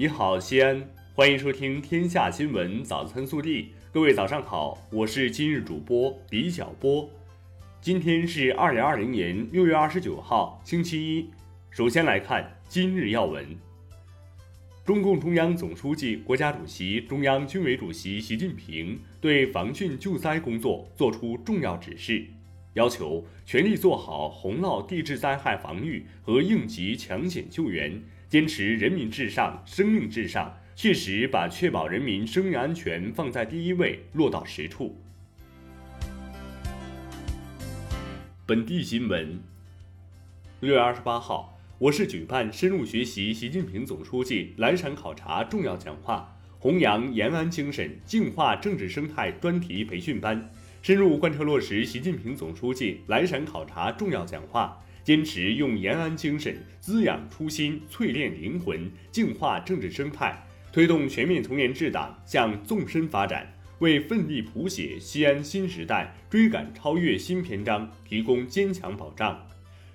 你好，西安，欢迎收听《天下新闻早餐速递》。各位早上好，我是今日主播李小波。今天是二零二零年六月二十九号，星期一。首先来看今日要闻。中共中央总书记、国家主席、中央军委主席习近平对防汛救灾工作作出重要指示，要求全力做好洪涝地质灾害防御和应急抢险救援。坚持人民至上、生命至上，切实把确保人民生命安全放在第一位落到实处。本地新闻：六月二十八号，我市举办深入学习习近平总书记蓝陕考察重要讲话、弘扬延安精神、净化政治生态专题培训班，深入贯彻落实习近平总书记蓝陕考察重要讲话。坚持用延安精神滋养初心、淬炼灵魂、净化政治生态，推动全面从严治党向纵深发展，为奋力谱写西安新时代、追赶超越新篇章提供坚强保障。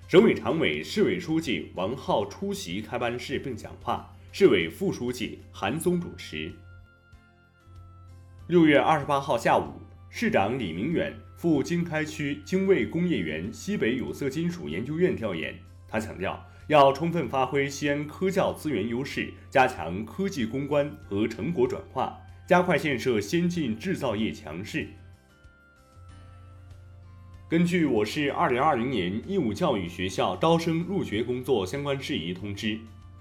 省委常委、市委书记王浩出席开班式并讲话，市委副书记韩松主持。六月二十八号下午，市长李明远。赴经开区精卫工业园西北有色金属研究院调研，他强调要充分发挥西安科教资源优势，加强科技攻关和成果转化，加快建设先进制造业强市。根据我市二零二零年义务教育学校招生入学工作相关事宜通知，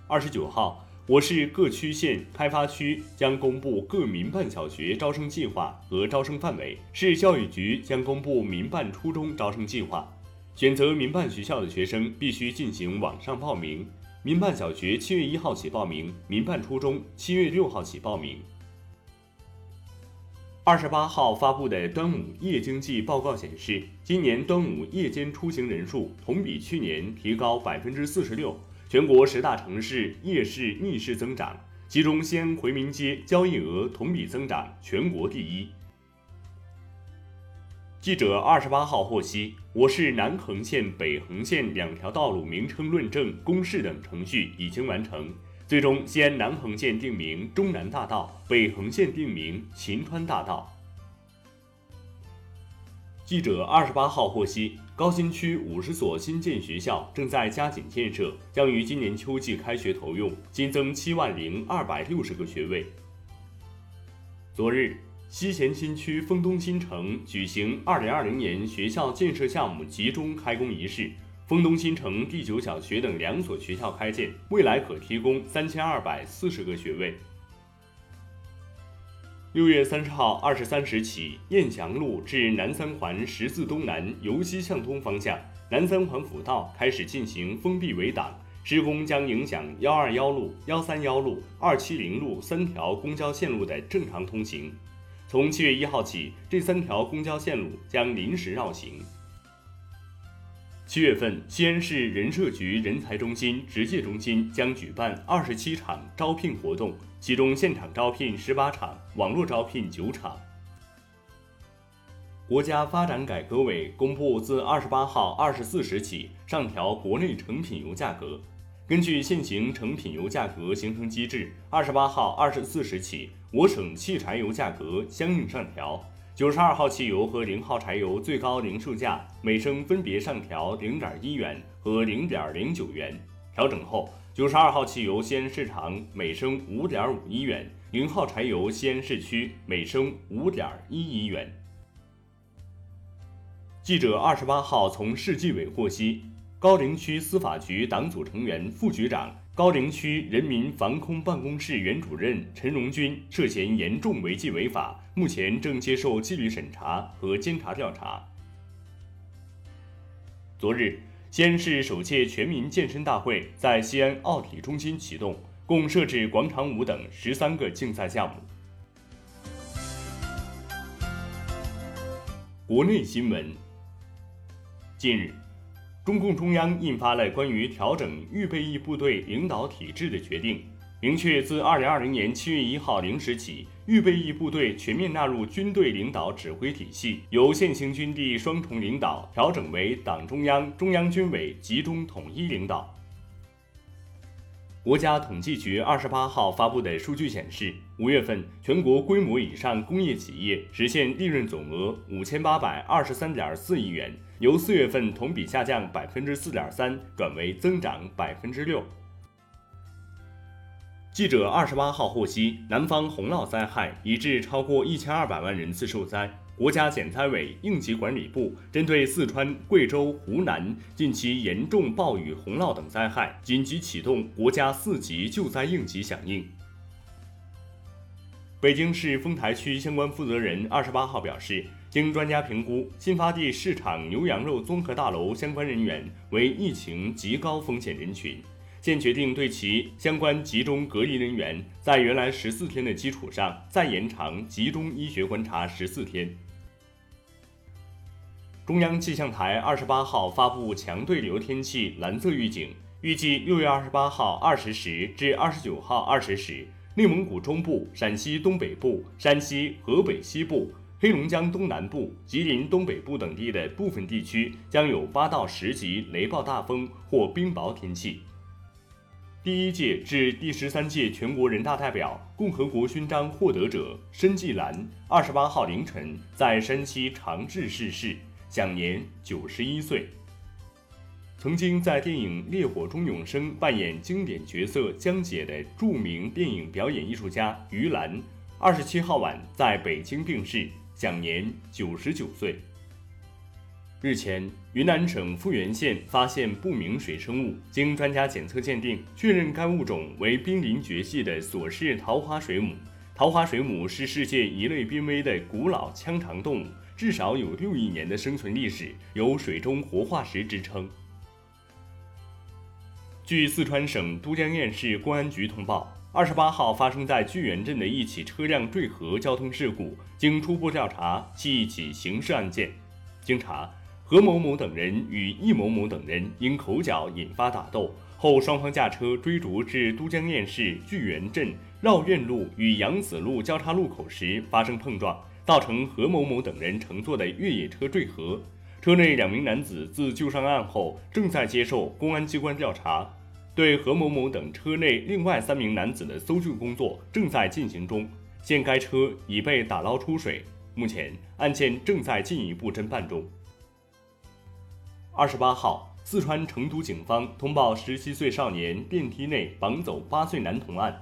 二十九号。我市各区县开发区将公布各民办小学招生计划和招生范围，市教育局将公布民办初中招生计划。选择民办学校的学生必须进行网上报名，民办小学七月一号起报名，民办初中七月六号起报名。二十八号发布的端午夜经济报告显示，今年端午夜间出行人数同比去年提高百分之四十六。全国十大城市夜市逆势增长，其中西安回民街交易额同比增长全国第一。记者二十八号获悉，我市南横线、北横线两条道路名称论证公示等程序已经完成，最终西安南横线定名中南大道，北横线定名秦川大道。记者二十八号获悉。高新区五十所新建学校正在加紧建设，将于今年秋季开学投用，新增七万零二百六十个学位。昨日，西咸新区丰东新城举行二零二零年学校建设项目集中开工仪式，丰东新城第九小学等两所学校开建，未来可提供三千二百四十个学位。六月三十号二十三时起，雁翔路至南三环十字东南由西向东方向南三环辅道开始进行封闭围挡，施工将影响幺二幺路、幺三幺路、二七零路三条公交线路的正常通行。从七月一号起，这三条公交线路将临时绕行。七月份，西安市人社局人才中心职介中心将举办二十七场招聘活动，其中现场招聘十八场，网络招聘九场。国家发展改革委公布，自二十八号二十四时起上调国内成品油价格。根据现行成品油价格形成机制，二十八号二十四时起，我省汽柴油价格相应上调。九十二号汽油和零号柴油最高零售价每升分别上调零点一元和零点零九元。调整后，九十二号汽油西安市场每升五点五一元，零号柴油西安市区每升五点一一元。记者二十八号从市纪委获悉，高陵区司法局党组成员、副局长。高陵区人民防空办公室原主任陈荣军涉嫌严重违纪违法，目前正接受纪律审查和监察调查。昨日，西安市首届全民健身大会在西安奥体中心启动，共设置广场舞等十三个竞赛项目。国内新闻，近日。中共中央印发了关于调整预备役部队领导体制的决定，明确自二零二零年七月一号零时起，预备役部队全面纳入军队领导指挥体系，由现行军地双重领导调整为党中央、中央军委集中统一领导。国家统计局二十八号发布的数据显示，五月份全国规模以上工业企业实现利润总额五千八百二十三点四亿元，由四月份同比下降百分之四点三转为增长百分之六。记者二十八号获悉，南方洪涝灾害已致超过一千二百万人次受灾。国家减灾委应急管理部针对四川、贵州、湖南近期严重暴雨、洪涝等灾害，紧急启动国家四级救灾应急响应。北京市丰台区相关负责人二十八号表示，经专家评估，新发地市场牛羊肉综合大楼相关人员为疫情极高风险人群。现决定对其相关集中隔离人员，在原来十四天的基础上，再延长集中医学观察十四天。中央气象台二十八号发布强对流天气蓝色预警，预计六月二十八号二十时至二十九号二十时，内蒙古中部、陕西东北部、山西、河北西部、黑龙江东南部、吉林东北部等地的部分地区将有八到十级雷暴大风或冰雹天气。第一届至第十三届全国人大代表、共和国勋章获得者申纪兰，二十八号凌晨在山西长治逝世，享年九十一岁。曾经在电影《烈火中永生》扮演经典角色江姐的著名电影表演艺术家于兰，二十七号晚在北京病逝，享年九十九岁。日前，云南省富源县发现不明水生物，经专家检测鉴定，确认该物种为濒临绝迹的索氏桃花水母。桃花水母是世界一类濒危的古老腔肠动物，至少有六亿年的生存历史，有“水中活化石”之称。据四川省都江堰市公安局通报，二十八号发生在巨源镇的一起车辆坠河交通事故，经初步调查，系一起刑事案件。经查。何某某等人与易某某等人因口角引发打斗，后双方驾车追逐至都江堰市巨源镇绕院路与杨子路交叉路口时发生碰撞，造成何某某等人乘坐的越野车坠河。车内两名男子自救上岸后正在接受公安机关调查，对何某某等车内另外三名男子的搜救工作正在进行中，现该车已被打捞出水，目前案件正在进一步侦办中。二十八号，四川成都警方通报十七岁少年电梯内绑走八岁男童案。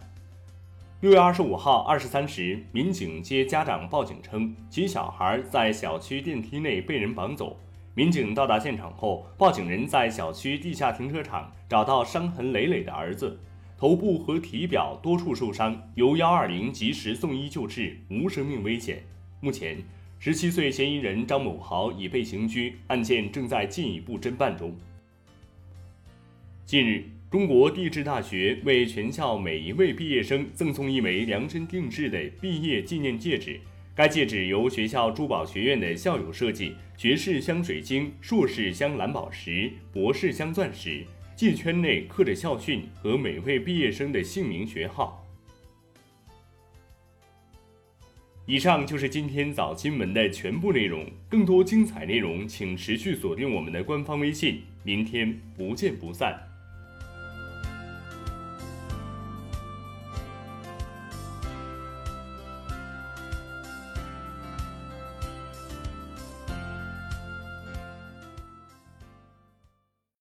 六月二十五号二十三时，民警接家长报警称，其小孩在小区电梯内被人绑走。民警到达现场后，报警人在小区地下停车场找到伤痕累累的儿子，头部和体表多处受伤，由幺二零及时送医救治，无生命危险。目前。十七岁嫌疑人张某豪已被刑拘，案件正在进一步侦办中。近日，中国地质大学为全校每一位毕业生赠送一枚量身定制的毕业纪念戒指。该戒指由学校珠宝学院的校友设计，学士镶水晶，硕士镶蓝宝石，博士镶钻石，戒圈内刻着校训和每位毕业生的姓名学号。以上就是今天早新闻的全部内容。更多精彩内容，请持续锁定我们的官方微信。明天不见不散。